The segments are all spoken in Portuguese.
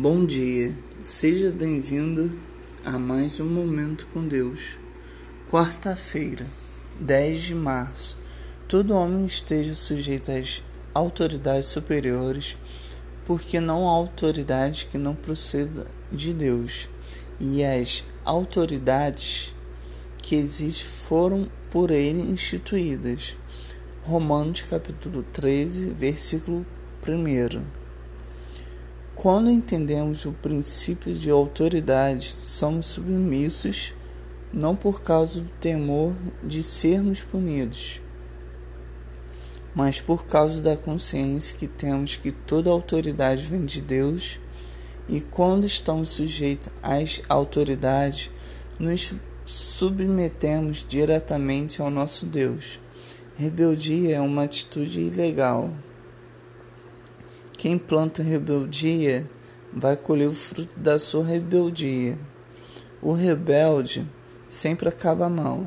Bom dia, seja bem-vindo a mais um Momento com Deus. Quarta-feira, 10 de março. Todo homem esteja sujeito às autoridades superiores, porque não há autoridade que não proceda de Deus, e as autoridades que existem foram por ele instituídas. Romanos capítulo 13, versículo 1. Quando entendemos o princípio de autoridade, somos submissos não por causa do temor de sermos punidos, mas por causa da consciência que temos que toda autoridade vem de Deus, e quando estamos sujeitos às autoridades, nos submetemos diretamente ao nosso Deus. Rebeldia é uma atitude ilegal. Quem planta rebeldia vai colher o fruto da sua rebeldia. O rebelde sempre acaba mal.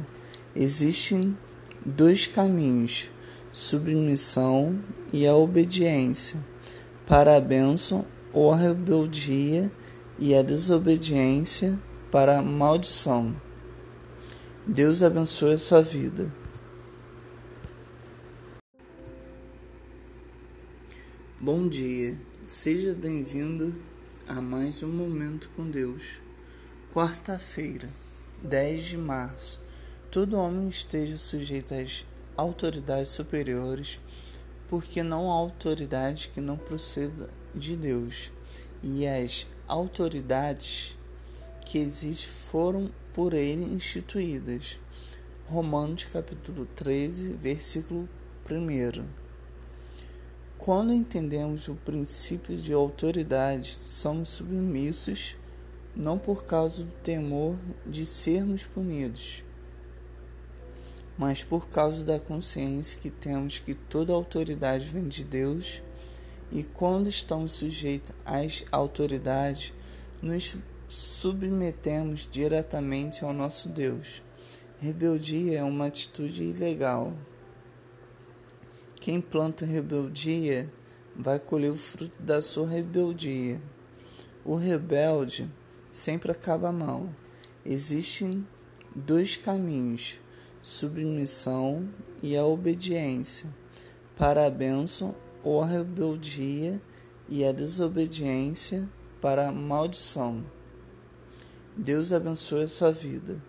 Existem dois caminhos: submissão e a obediência. Para a bênção ou a rebeldia e a desobediência para a maldição. Deus abençoe a sua vida. Bom dia, seja bem-vindo a mais um Momento com Deus. Quarta-feira, 10 de março. Todo homem esteja sujeito às autoridades superiores, porque não há autoridade que não proceda de Deus, e as autoridades que existem foram por ele instituídas. Romanos capítulo 13, versículo 1. Quando entendemos o princípio de autoridade, somos submissos não por causa do temor de sermos punidos, mas por causa da consciência que temos que toda autoridade vem de Deus, e quando estamos sujeitos às autoridades, nos submetemos diretamente ao nosso Deus. Rebeldia é uma atitude ilegal. Quem planta rebeldia vai colher o fruto da sua rebeldia. O rebelde sempre acaba mal. Existem dois caminhos: submissão e a obediência. Para a bênção ou a rebeldia e a desobediência para a maldição. Deus abençoe a sua vida.